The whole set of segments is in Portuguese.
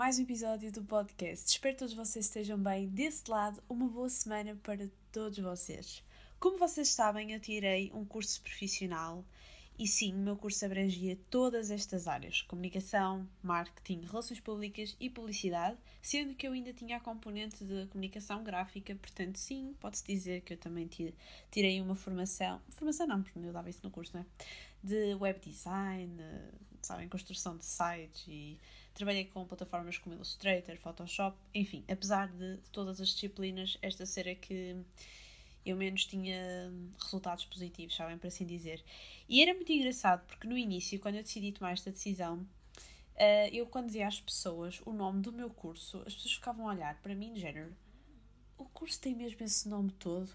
mais um episódio do podcast. Espero que todos vocês estejam bem. Desse lado, uma boa semana para todos vocês. Como vocês sabem, eu tirei um curso profissional e sim, o meu curso abrangia todas estas áreas: comunicação, marketing, relações públicas e publicidade, sendo que eu ainda tinha a componente de comunicação gráfica, portanto, sim, pode-se dizer que eu também tirei uma formação. Formação não, porque eu dava isso no curso, não é? De web design, sabem, construção de sites e trabalhei com plataformas como Illustrator, Photoshop, enfim, apesar de todas as disciplinas, esta ser a que eu menos tinha resultados positivos, sabem, por assim dizer. E era muito engraçado porque no início, quando eu decidi tomar esta decisão, uh, eu quando dizia às pessoas o nome do meu curso, as pessoas ficavam a olhar para mim de género, o curso tem mesmo esse nome todo?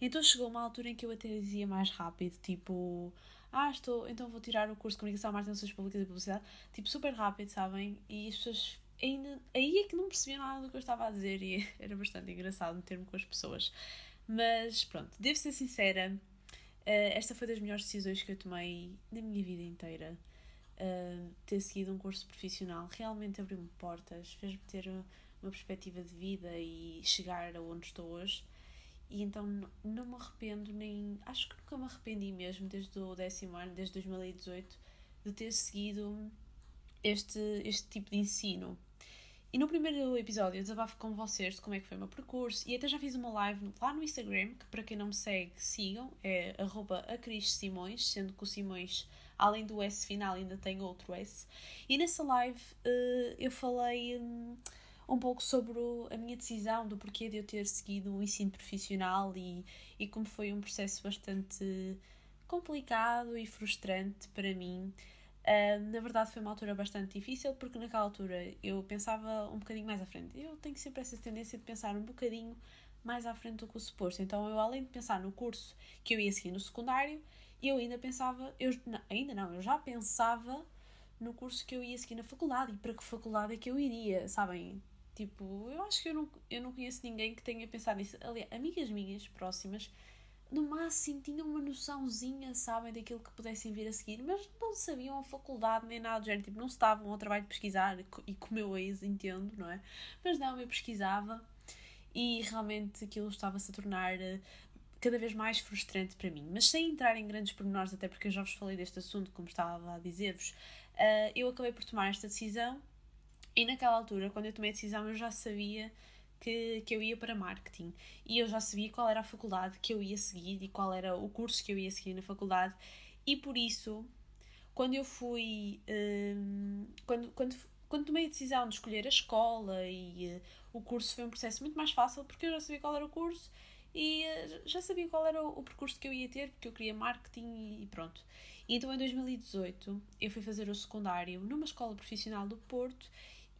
Então chegou uma altura em que eu até dizia mais rápido, tipo, ah, estou, então vou tirar o curso de Comunicação, Marketing, Relações Públicas e Publicidade, tipo, super rápido, sabem? E as pessoas ainda, aí é que não percebiam nada do que eu estava a dizer e era bastante engraçado meter-me com as pessoas. Mas pronto, devo ser sincera, uh, esta foi das melhores decisões que eu tomei na minha vida inteira. Uh, ter seguido um curso profissional realmente abriu-me portas, fez-me ter uma perspectiva de vida e chegar aonde estou hoje. E então não me arrependo, nem. Acho que nunca me arrependi mesmo, desde o décimo ano, desde 2018, de ter seguido este, este tipo de ensino. E no primeiro episódio eu desabafo com vocês de como é que foi o meu percurso e até já fiz uma live lá no Instagram, que para quem não me segue, sigam, é arroba Simões, sendo que o Simões, além do S final, ainda tem outro S. E nessa live uh, eu falei um, pouco sobre a minha decisão, do porquê de eu ter seguido o ensino profissional e, e como foi um processo bastante complicado e frustrante para mim. Uh, na verdade foi uma altura bastante difícil porque naquela altura eu pensava um bocadinho mais à frente. Eu tenho sempre essa tendência de pensar um bocadinho mais à frente do que o suposto. Então eu além de pensar no curso que eu ia seguir no secundário, eu ainda pensava, eu não, ainda não, eu já pensava no curso que eu ia seguir na faculdade e para que faculdade é que eu iria, sabem? Tipo, eu acho que eu não, eu não conheço ninguém que tenha pensado nisso. Aliás, amigas minhas próximas no máximo tinham uma noçãozinha, sabem, daquilo que pudessem vir a seguir, mas não sabiam a faculdade nem nada do género, tipo, não estavam ao trabalho de pesquisar e como eu ex entendo, não é? Mas não, eu pesquisava e realmente aquilo estava-se a tornar eh, cada vez mais frustrante para mim. Mas sem entrar em grandes pormenores, até porque eu já vos falei deste assunto, como estava a dizer-vos, uh, eu acabei por tomar esta decisão e naquela altura, quando eu tomei a decisão, eu já sabia que, que eu ia para marketing. E eu já sabia qual era a faculdade que eu ia seguir e qual era o curso que eu ia seguir na faculdade. E por isso quando eu fui um, quando, quando, quando tomei a decisão de escolher a escola e uh, o curso foi um processo muito mais fácil porque eu já sabia qual era o curso e uh, já sabia qual era o, o, percurso que eu ia ter porque eu queria marketing e pronto. E então em 2018 eu fui fazer o secundário numa escola profissional do Porto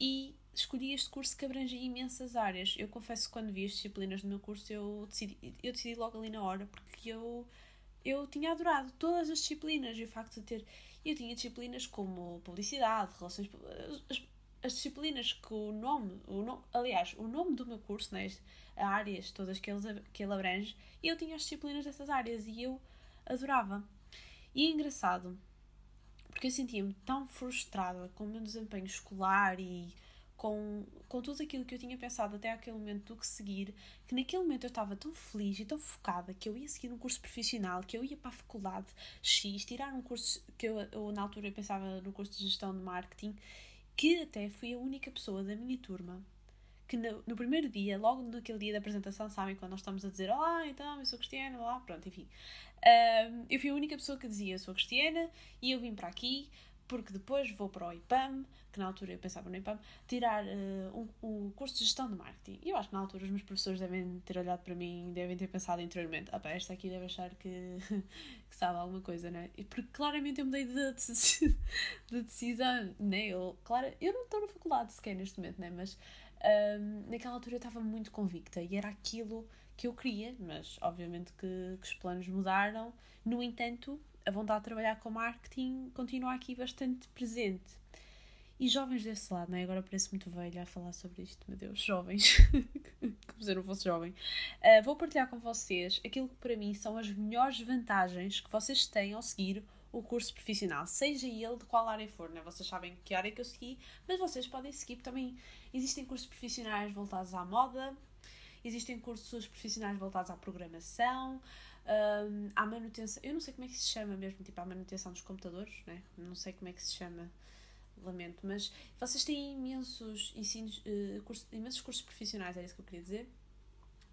e escolhi este curso que abrangia imensas áreas. Eu confesso que quando vi as disciplinas do meu curso eu decidi, eu decidi logo ali na hora, porque eu, eu tinha adorado todas as disciplinas e o facto de ter. Eu tinha disciplinas como publicidade, relações. As, as disciplinas que o nome, o nome, aliás, o nome do meu curso, né, as áreas todas que ele, que ele abrange, eu tinha as disciplinas dessas áreas e eu adorava. E é engraçado, porque eu sentia-me tão frustrada com o meu desempenho escolar e com, com tudo aquilo que eu tinha pensado até aquele momento do que seguir, que naquele momento eu estava tão feliz e tão focada que eu ia seguir um curso profissional, que eu ia para a faculdade X, tirar um curso que eu, eu na altura eu pensava no curso de gestão de marketing, que até fui a única pessoa da minha turma que no, no, primeiro dia, logo naquele dia da apresentação, sabem, quando nós estamos a dizer Olá, então, eu sou Cristiana, lá, pronto, enfim. Eu fui a única pessoa que dizia eu sou Cristiana e eu vim para aqui porque depois vou para o IPAM, que na altura eu pensava no IPAM, tirar uh, um, curso de gestão de marketing. E eu acho que na altura os meus professores devem ter olhado para mim, devem ter pensado interiormente, ah esta aqui deve achar que, que sabe alguma coisa, né? Porque claramente eu mudei de, de, de decisão, né? Eu, claro, eu não estou na faculdade sequer neste momento, né? Mas um, naquela altura eu estava muito convicta e era aquilo que eu queria, mas obviamente que, que os planos mudaram. No entanto, a vontade de trabalhar com marketing continua aqui bastante presente. E jovens desse lado, não é? Agora parece muito velha a falar sobre isto, meu Deus, jovens, como se eu não fosse jovem. Uh, vou partilhar com vocês aquilo que para mim são as melhores vantagens que vocês têm ao seguir o curso profissional, seja ele de qual área for, né? Vocês sabem que área que eu segui, mas vocês podem seguir também. Existem cursos profissionais voltados à moda, existem cursos profissionais voltados à programação, um, à manutenção. Eu não sei como é que se chama mesmo, tipo, à manutenção dos computadores, né? Não sei como é que se chama, lamento, mas vocês têm imensos ensinos, uh, cursos, imensos cursos profissionais, é isso que eu queria dizer.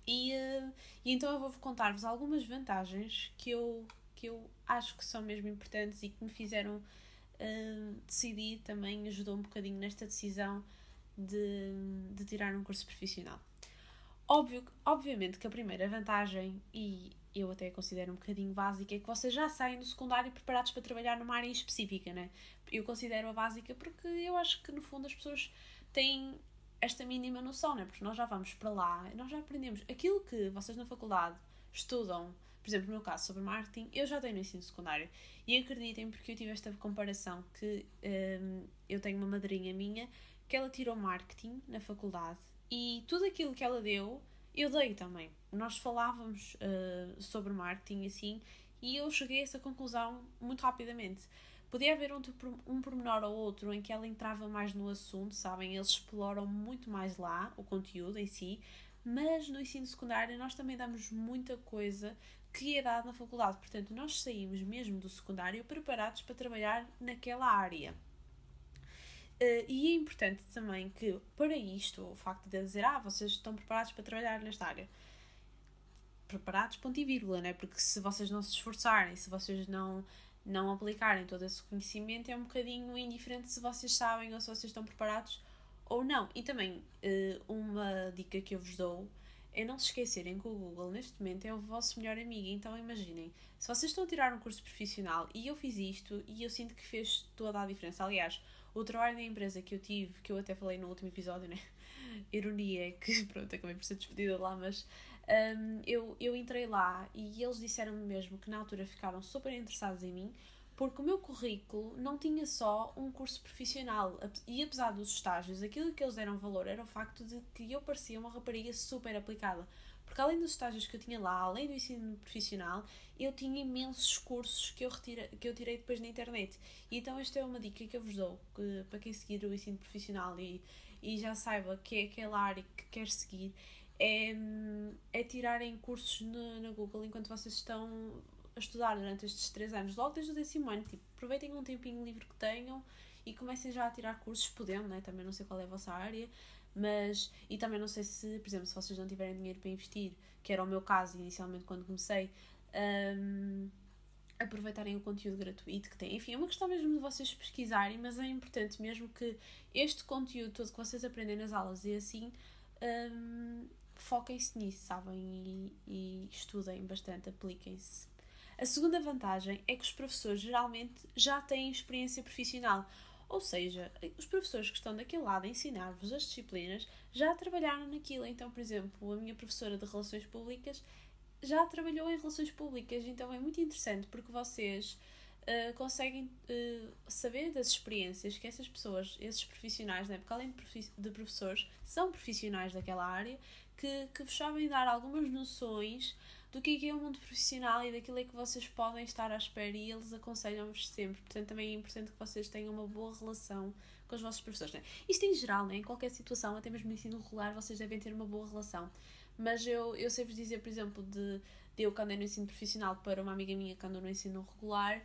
E, uh, e então eu vou contar-vos algumas vantagens que eu que eu acho que são mesmo importantes e que me fizeram uh, decidir também, ajudou um bocadinho nesta decisão de, de tirar um curso profissional. Óbvio, obviamente que a primeira vantagem, e eu até considero um bocadinho básica, é que vocês já saem do secundário preparados para trabalhar numa área específica, né? Eu considero a básica porque eu acho que no fundo as pessoas têm esta mínima noção, né? Porque nós já vamos para lá, nós já aprendemos aquilo que vocês na faculdade estudam por exemplo, no meu caso, sobre marketing, eu já tenho no ensino secundário. E acreditem, porque eu tive esta comparação, que um, eu tenho uma madrinha minha que ela tirou marketing na faculdade e tudo aquilo que ela deu, eu dei também. Nós falávamos uh, sobre marketing assim e eu cheguei a essa conclusão muito rapidamente. Podia haver um, um pormenor ou outro em que ela entrava mais no assunto, sabem? Eles exploram muito mais lá o conteúdo em si, mas no ensino secundário nós também damos muita coisa que é dado na faculdade. Portanto, nós saímos mesmo do secundário preparados para trabalhar naquela área. Uh, e é importante também que, para isto, o facto de dizer, ah, vocês estão preparados para trabalhar nesta área. Preparados, ponto e vírgula, né? Porque se vocês não se esforçarem, se vocês não, não aplicarem todo esse conhecimento, é um bocadinho indiferente se vocês sabem ou se vocês estão preparados ou não. E também, uh, uma dica que eu vos dou é não se esquecerem que o Google neste momento é o vosso melhor amigo. Então imaginem, se vocês estão a tirar um curso profissional e eu fiz isto e eu sinto que fez toda a diferença. Aliás, o trabalho da empresa que eu tive, que eu até falei no último episódio, né? Ironia, que pronto, acabei por ser despedida lá, mas um, eu, eu entrei lá e eles disseram-me mesmo que na altura ficaram super interessados em mim porque o meu currículo não tinha só um curso profissional e apesar dos estágios, aquilo que eles deram valor era o facto de que eu parecia uma rapariga super aplicada. Porque além dos estágios que eu tinha lá, além do ensino profissional, eu tinha imensos cursos que eu, retira, que eu tirei depois na internet. E então esta é uma dica que eu vos dou que, para quem seguir o ensino profissional e, e já saiba que é aquela área que quer seguir, é, é tirarem cursos no, na Google enquanto vocês estão a estudar durante estes três anos, logo desde o décimo ano, tipo, aproveitem um tempinho livre que tenham e comecem já a tirar cursos, podendo, né? Também não sei qual é a vossa área, mas. E também não sei se, por exemplo, se vocês não tiverem dinheiro para investir, que era o meu caso inicialmente quando comecei, um, aproveitarem o conteúdo gratuito que têm. Enfim, é uma questão mesmo de vocês pesquisarem, mas é importante mesmo que este conteúdo todo que vocês aprendem nas aulas e assim. Um, foquem-se nisso, sabem? E, e estudem bastante, apliquem-se. A segunda vantagem é que os professores geralmente já têm experiência profissional, ou seja, os professores que estão daquele lado a ensinar-vos as disciplinas já trabalharam naquilo. Então, por exemplo, a minha professora de Relações Públicas já trabalhou em Relações Públicas, então é muito interessante porque vocês uh, conseguem uh, saber das experiências que essas pessoas, esses profissionais, né, porque além de professores, são profissionais daquela área que, que vos sabem dar algumas noções do que é, que é o mundo profissional e daquilo é que vocês podem estar à espera e eles aconselham-vos sempre. Portanto, também é importante que vocês tenham uma boa relação com os vossos professores. Né? Isto em geral, né? em qualquer situação, até mesmo no ensino regular, vocês devem ter uma boa relação. Mas eu, eu sei-vos dizer, por exemplo, de, de eu que andei no ensino profissional para uma amiga minha que andou no ensino regular,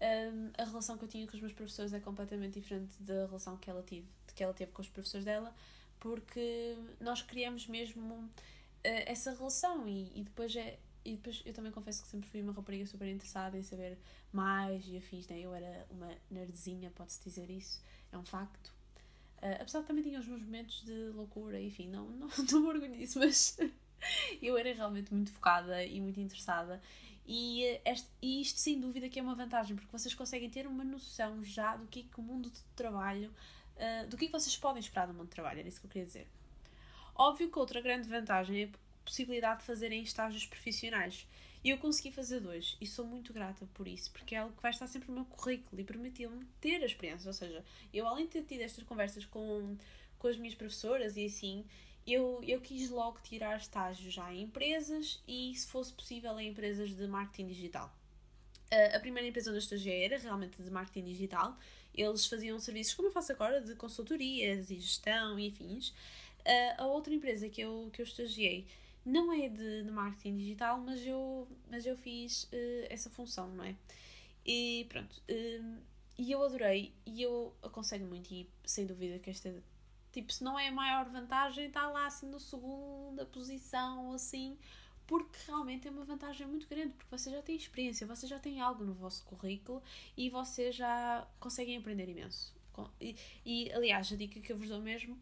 um, a relação que eu tinha com os meus professores é completamente diferente da relação que ela, tive, que ela teve com os professores dela, porque nós criamos mesmo essa relação e, e depois é, e depois eu também confesso que sempre fui uma rapariga super interessada em saber mais e afins, né? Eu era uma nerdzinha, pode-se dizer isso, é um facto. Uh, apesar de também tinha os meus momentos de loucura, enfim, não, não, não me orgulho disso, mas eu era realmente muito focada e muito interessada. E, este, e isto, sem dúvida, que é uma vantagem, porque vocês conseguem ter uma noção já do que é que o mundo de trabalho, uh, do que é que vocês podem esperar do mundo de trabalho, era isso que eu queria dizer. Óbvio que outra grande vantagem é possibilidade de fazerem estágios profissionais. E eu consegui fazer dois e sou muito grata por isso, porque é algo que vai estar sempre no meu currículo e permitiu-me ter a experiência. Ou seja, eu além de ter tido estas conversas com, com as minhas professoras e assim, eu, eu quis logo tirar estágios já em empresas e, se fosse possível, em empresas de marketing digital. A primeira empresa onde eu estagiei era realmente de marketing digital. Eles faziam serviços como eu faço agora, de consultorias e gestão e afins. Uh, a outra empresa que eu, que eu estagiei não é de, de marketing digital, mas eu, mas eu fiz uh, essa função, não é? E pronto. Uh, e eu adorei e eu aconselho muito e sem dúvida que esta tipo, se não é a maior vantagem, está lá assim na segunda posição, assim, porque realmente é uma vantagem muito grande, porque você já tem experiência, você já tem algo no vosso currículo e vocês já conseguem aprender imenso. E, e aliás, a dica que eu vos dou mesmo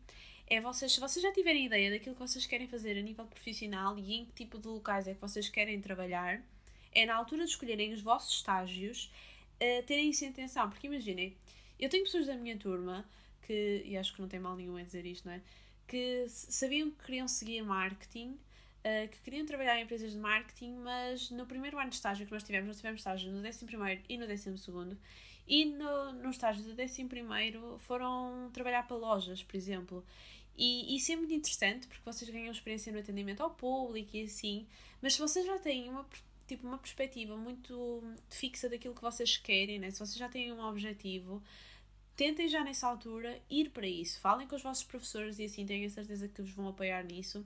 é vocês, se vocês já tiverem ideia daquilo que vocês querem fazer a nível profissional e em que tipo de locais é que vocês querem trabalhar, é na altura de escolherem os vossos estágios, uh, terem isso em atenção, porque imaginem, eu tenho pessoas da minha turma que, e acho que não tem mal nenhum em dizer isto, não é? Que sabiam que queriam seguir marketing, uh, que queriam trabalhar em empresas de marketing, mas no primeiro ano de estágio que nós tivemos, nós tivemos estágio no 11 e no 12 e no, no estágio do 11 foram trabalhar para lojas, por exemplo. E isso é muito interessante porque vocês ganham experiência no atendimento ao público e assim, mas se vocês já têm uma, tipo, uma perspectiva muito fixa daquilo que vocês querem, né? se vocês já têm um objetivo, tentem já nessa altura ir para isso. Falem com os vossos professores e assim tenho a certeza que vos vão apoiar nisso.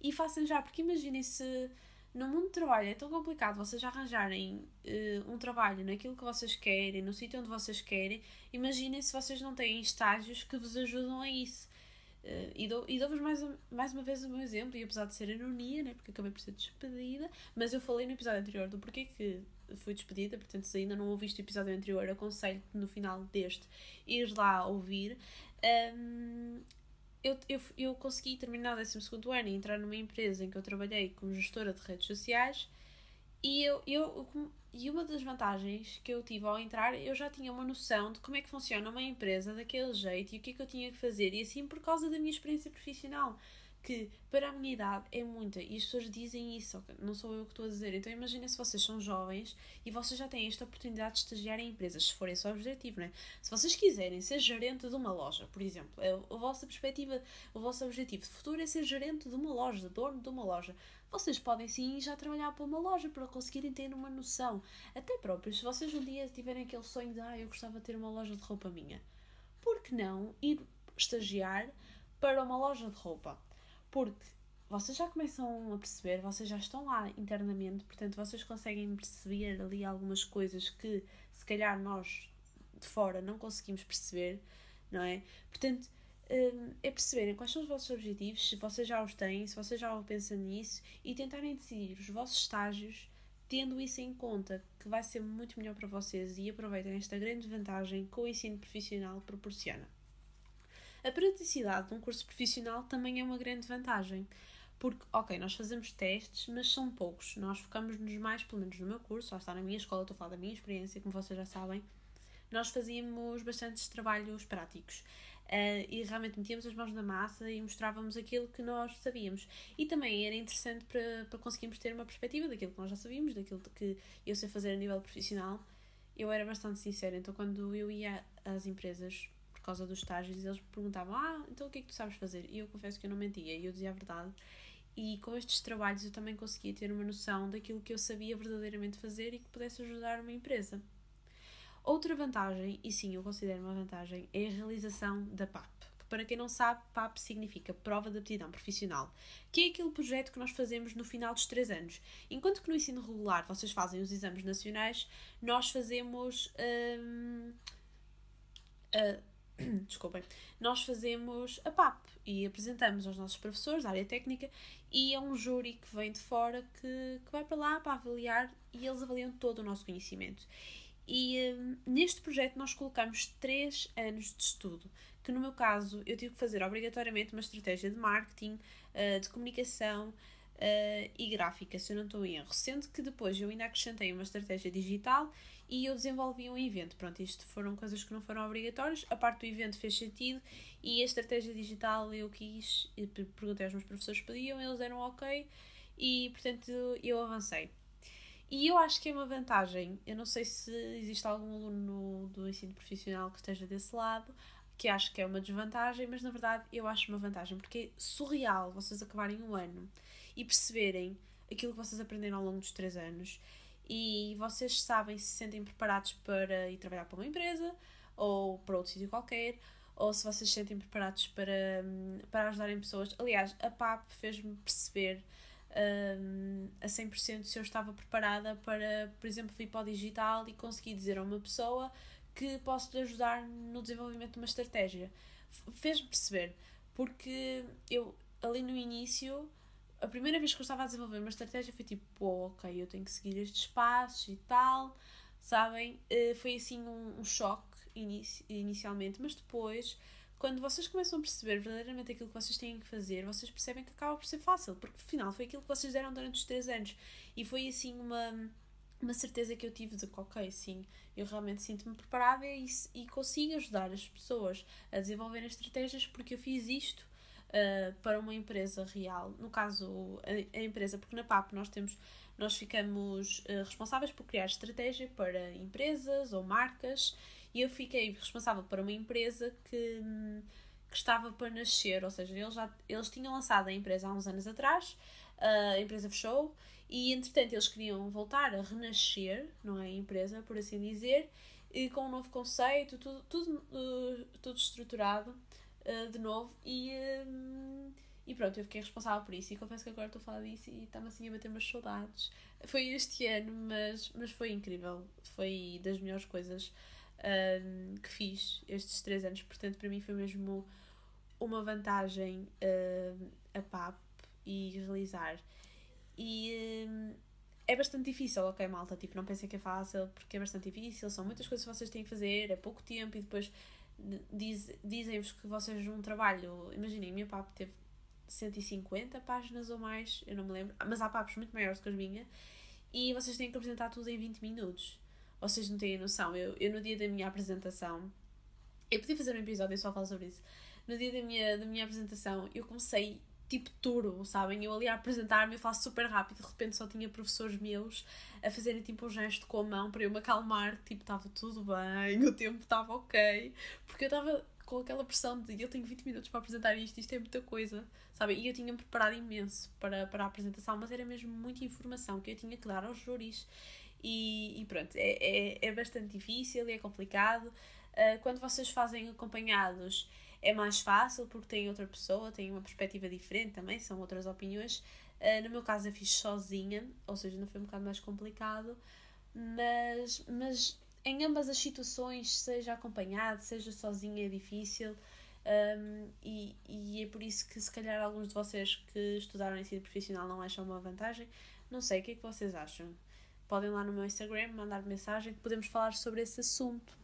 E façam já, porque imaginem se no mundo do trabalho é tão complicado vocês arranjarem uh, um trabalho naquilo que vocês querem, no sítio onde vocês querem. Imaginem se vocês não têm estágios que vos ajudam a isso. Uh, e dou-vos e dou mais, mais uma vez o meu exemplo, e apesar de ser ironia, né, porque acabei por ser despedida, mas eu falei no episódio anterior do porquê que fui despedida, portanto, se ainda não ouviste o episódio anterior, aconselho-te no final deste ir lá ouvir. Um, eu, eu, eu consegui terminar o 12 ano e entrar numa empresa em que eu trabalhei como gestora de redes sociais e eu, eu, e uma das vantagens que eu tive ao entrar, eu já tinha uma noção de como é que funciona uma empresa daquele jeito e o que é que eu tinha que fazer, e assim por causa da minha experiência profissional, que para a minha idade é muita, e as pessoas dizem isso, não sou eu que estou a dizer. Então imaginem se vocês são jovens e vocês já têm esta oportunidade de estagiar em empresas, se for esse o objetivo, né? Se vocês quiserem ser gerente de uma loja, por exemplo, é a vossa perspectiva, o vosso objetivo de futuro é ser gerente de uma loja, dono de uma loja vocês podem sim já trabalhar para uma loja para conseguirem ter uma noção. Até próprios, se vocês um dia tiverem aquele sonho de ah, eu gostava de ter uma loja de roupa minha, por que não ir estagiar para uma loja de roupa? Porque vocês já começam a perceber, vocês já estão lá internamente, portanto vocês conseguem perceber ali algumas coisas que se calhar nós de fora não conseguimos perceber, não é? Portanto, Hum, é perceberem quais são os vossos objetivos, se vocês já os têm, se vocês já pensam nisso e tentarem decidir os vossos estágios tendo isso em conta, que vai ser muito melhor para vocês e aproveitem esta grande vantagem que o ensino profissional proporciona. A praticidade de um curso profissional também é uma grande vantagem, porque, ok, nós fazemos testes, mas são poucos. Nós focamos-nos mais, pelo menos no meu curso, lá está na minha escola, estou a falar da minha experiência, como vocês já sabem, nós fazíamos bastantes trabalhos práticos. Uh, e realmente metíamos as mãos na massa e mostrávamos aquilo que nós sabíamos. E também era interessante para, para conseguirmos ter uma perspectiva daquilo que nós já sabíamos, daquilo que eu sei fazer a nível profissional. Eu era bastante sincera, então quando eu ia às empresas causa dos estágios, eles me perguntavam: Ah, então o que é que tu sabes fazer? E eu confesso que eu não mentia, e eu dizia a verdade. E com estes trabalhos eu também conseguia ter uma noção daquilo que eu sabia verdadeiramente fazer e que pudesse ajudar uma empresa. Outra vantagem, e sim, eu considero uma vantagem, é a realização da PAP. Para quem não sabe, PAP significa Prova de Aptidão Profissional, que é aquele projeto que nós fazemos no final dos 3 anos. Enquanto que no ensino regular vocês fazem os exames nacionais, nós fazemos. Hum, desculpem, nós fazemos a PAP e apresentamos aos nossos professores da área técnica e é um júri que vem de fora que, que vai para lá para avaliar e eles avaliam todo o nosso conhecimento. E um, neste projeto nós colocamos 3 anos de estudo, que no meu caso eu tive que fazer obrigatoriamente uma estratégia de marketing, uh, de comunicação uh, e gráfica, se eu não estou em erro. Sendo que depois eu ainda acrescentei uma estratégia digital e eu desenvolvi um evento. Pronto, isto foram coisas que não foram obrigatórias. A parte do evento fez sentido e a estratégia digital eu quis, perguntei aos meus professores se pediam, eles deram ok e portanto eu avancei. E eu acho que é uma vantagem. Eu não sei se existe algum aluno do ensino profissional que esteja desse lado, que acho que é uma desvantagem, mas na verdade eu acho uma vantagem, porque é surreal vocês acabarem um ano e perceberem aquilo que vocês aprenderam ao longo dos três anos e vocês sabem se se sentem preparados para ir trabalhar para uma empresa ou para outro sítio qualquer, ou se vocês se sentem preparados para, hum, para ajudarem pessoas. Aliás, a PAP fez-me perceber um, a 100% se eu estava preparada para, por exemplo, vir para o digital e conseguir dizer a uma pessoa que posso lhe ajudar no desenvolvimento de uma estratégia. Fez-me perceber, porque eu ali no início, a primeira vez que eu estava a desenvolver uma estratégia foi tipo, pô, ok, eu tenho que seguir estes passos e tal, sabem? Uh, foi assim um, um choque inici inicialmente, mas depois quando vocês começam a perceber verdadeiramente aquilo que vocês têm que fazer, vocês percebem que acaba por ser fácil, porque afinal foi aquilo que vocês deram durante os 3 anos. E foi assim uma, uma certeza que eu tive de que, ok, sim, eu realmente sinto-me preparada e, e consigo ajudar as pessoas a desenvolverem estratégias porque eu fiz isto uh, para uma empresa real. No caso, a, a, empresa, porque na PAP nós temos. Nós ficamos uh, responsáveis por criar estratégia para empresas ou marcas e eu fiquei responsável para uma empresa que, que estava para nascer, ou seja, eles, já, eles tinham lançado a empresa há uns anos atrás, a empresa fechou e entretanto eles queriam voltar a renascer, não é? A empresa, por assim dizer, e com um novo conceito, tudo, tudo, uh, tudo estruturado uh, de novo e, uh, e pronto, eu fiquei responsável por isso e confesso que agora estou a falar disso e está-me assim a bater umas saudades. Foi este ano, mas, mas foi incrível, foi das melhores coisas um, que fiz estes três anos. Portanto, para mim foi mesmo uma vantagem uh, a PAP e realizar. E é bastante difícil, ok, malta? Tipo, não pensem que é fácil, porque é bastante difícil. São muitas coisas que vocês têm que fazer, é pouco tempo e depois diz, dizem-vos que vocês um trabalho. Imaginem, a minha PAP teve 150 páginas ou mais, eu não me lembro, mas há PAPs muito maiores que as minhas, e vocês têm que apresentar tudo em 20 minutos. Vocês não têm noção. Eu, eu no dia da minha apresentação, eu podia fazer um episódio só falar sobre isso. No dia da minha, da minha apresentação, eu comecei tipo turbo, sabem? Eu ali a apresentar-me, eu faço super rápido, de repente só tinha professores meus a fazerem tipo um gesto com a mão para eu me acalmar, tipo, estava tudo bem, o tempo estava ok, porque eu estava com aquela pressão de eu tenho 20 minutos para apresentar isto, isto é muita coisa, sabem? E eu tinha-me preparado imenso para, para a apresentação, mas era mesmo muita informação que eu tinha que dar aos júris e, e pronto, é, é, é, bastante difícil e é complicado. Uh, quando vocês fazem acompanhados é mais fácil porque tem outra pessoa, tem uma perspectiva diferente também, são outras opiniões. Uh, no meu caso eu fiz sozinha, ou seja, não foi um bocado mais complicado, mas, mas em ambas as situações, seja acompanhado, seja sozinha, é difícil. Um, e, e é por isso que se calhar alguns de vocês que estudaram ensino profissional não acham uma vantagem. Não sei, o que é que vocês acham? podem lá no meu Instagram mandar mensagem que podemos falar sobre esse assunto.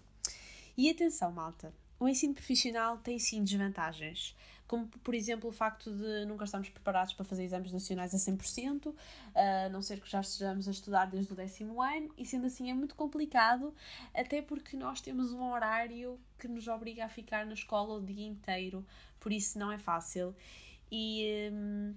E atenção, malta, o ensino profissional tem sim desvantagens, como por exemplo o facto de nunca estarmos preparados para fazer exames nacionais a 100%, a não ser que já estejamos a estudar desde o décimo ano, e sendo assim é muito complicado, até porque nós temos um horário que nos obriga a ficar na escola o dia inteiro, por isso não é fácil. E um,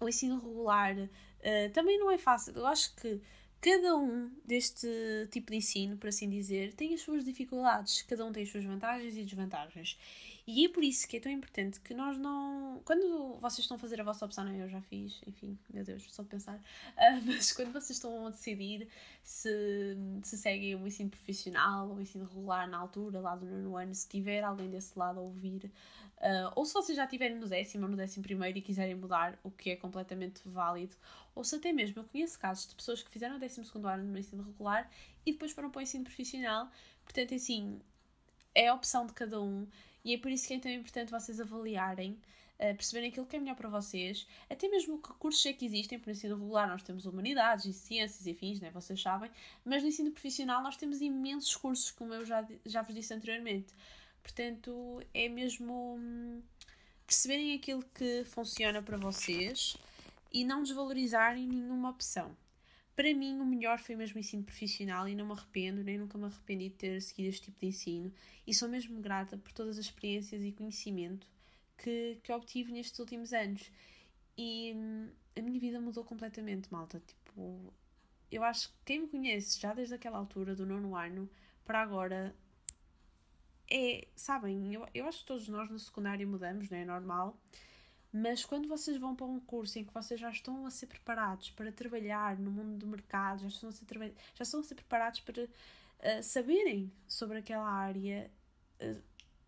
o ensino regular uh, também não é fácil. Eu acho que Cada um deste tipo de ensino, por assim dizer, tem as suas dificuldades, cada um tem as suas vantagens e desvantagens. E é por isso que é tão importante que nós não. Quando vocês estão a fazer a vossa opção, não, eu já fiz, enfim, meu Deus, só pensar. Uh, mas quando vocês estão a decidir se, se seguem o ensino profissional ou o ensino regular na altura, lá do nono ano, se tiver alguém desse lado a ouvir, uh, ou se vocês já estiverem no décimo ou no décimo primeiro e quiserem mudar, o que é completamente válido, ou se até mesmo eu conheço casos de pessoas que fizeram o décimo segundo ano no ensino regular e depois foram para o ensino profissional, portanto, assim, é a opção de cada um e é por isso que é tão importante vocês avaliarem, uh, perceberem aquilo que é melhor para vocês, até mesmo que cursos é que existem, por ensino regular nós temos humanidades e ciências e fins, né, vocês sabem, mas no ensino profissional nós temos imensos cursos, como eu já, já vos disse anteriormente. Portanto, é mesmo hum, perceberem aquilo que funciona para vocês e não desvalorizarem nenhuma opção. Para mim, o melhor foi mesmo o ensino profissional e não me arrependo, nem nunca me arrependi de ter seguido este tipo de ensino. E sou mesmo grata por todas as experiências e conhecimento que, que obtive nestes últimos anos. E hum, a minha vida mudou completamente, malta. Tipo, eu acho que quem me conhece já desde aquela altura, do nono ano, para agora, é, sabem, eu, eu acho que todos nós no secundário mudamos, não é normal, Mas quando vocês vão para um curso em que vocês já estão a ser preparados para trabalhar no mundo do mercado, já estão a ser, já estão a ser preparados para uh, saberem sobre aquela área, uh,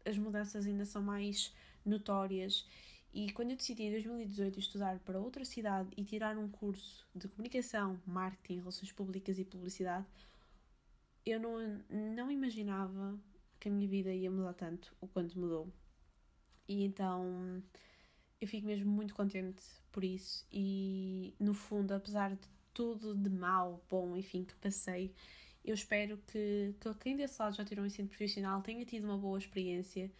as mudanças ainda são mais notórias. E quando eu decidi em 2018 estudar para outra cidade e tirar um curso de comunicação, marketing, relações públicas e publicidade, eu não, não imaginava que a minha vida ia mudar tanto o quanto mudou. E então eu fico mesmo muito contente por isso. E no fundo, apesar de tudo de mal, bom, enfim, que passei, eu espero que, que quem desse lado já tirou um ensino profissional tenha tido uma boa experiência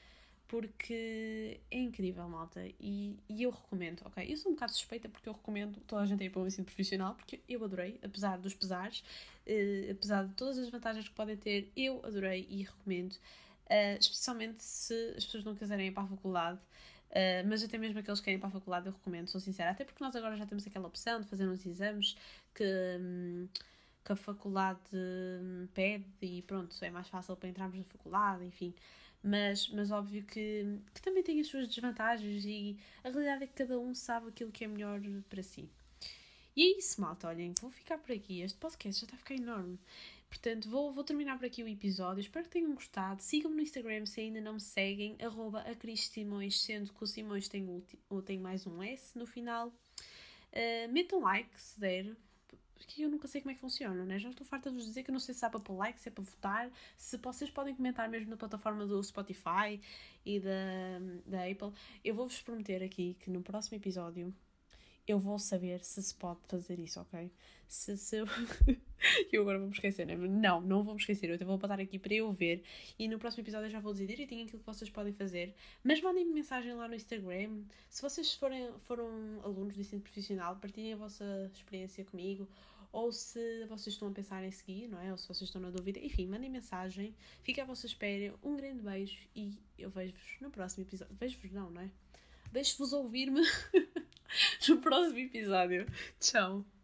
porque é incrível, malta, e, e eu recomendo, ok? Eu sou um bocado suspeita porque eu recomendo toda a gente a ir para o ensino profissional, porque eu adorei, apesar dos pesares, uh, apesar de todas as vantagens que podem ter, eu adorei e recomendo, uh, especialmente se as pessoas não quiserem ir para a faculdade, uh, mas até mesmo aqueles que querem para a faculdade eu recomendo, sou sincera, até porque nós agora já temos aquela opção de fazer uns exames que... Um, que a faculdade hum, pede e pronto, é mais fácil para entrarmos na faculdade, enfim. Mas, mas óbvio que, que também tem as suas desvantagens e a realidade é que cada um sabe aquilo que é melhor para si. E é isso, malta. Olhem, vou ficar por aqui. Este podcast já está a ficar enorme. Portanto, vou, vou terminar por aqui o episódio. Espero que tenham gostado. Sigam-me no Instagram se ainda não me seguem. Arroba a Cris Simões, sendo que o Simões tem, tem mais um S no final. Uh, metam like se der porque eu nunca sei como é que funciona, né? Já estou farta de vos dizer que eu não sei se há para pôr like, se é para votar, se vocês podem comentar mesmo na plataforma do Spotify e da, da Apple. Eu vou-vos prometer aqui que no próximo episódio eu vou saber se se pode fazer isso, ok? Se, se eu... eu agora vou me esquecer, né? Não, não vou me esquecer. Eu vou botar aqui para eu ver e no próximo episódio eu já vou dizer direitinho aquilo que vocês podem fazer. Mas mandem-me mensagem lá no Instagram. Se vocês forem, foram alunos de ensino profissional, partilhem a vossa experiência comigo. Ou se vocês estão a pensar em seguir, não é? Ou se vocês estão na dúvida. Enfim, mandem mensagem. Fica à vossa espera. Um grande beijo e eu vejo-vos no próximo episódio. Vejo-vos não, não é? Deixo-vos ouvir-me no próximo episódio. Tchau!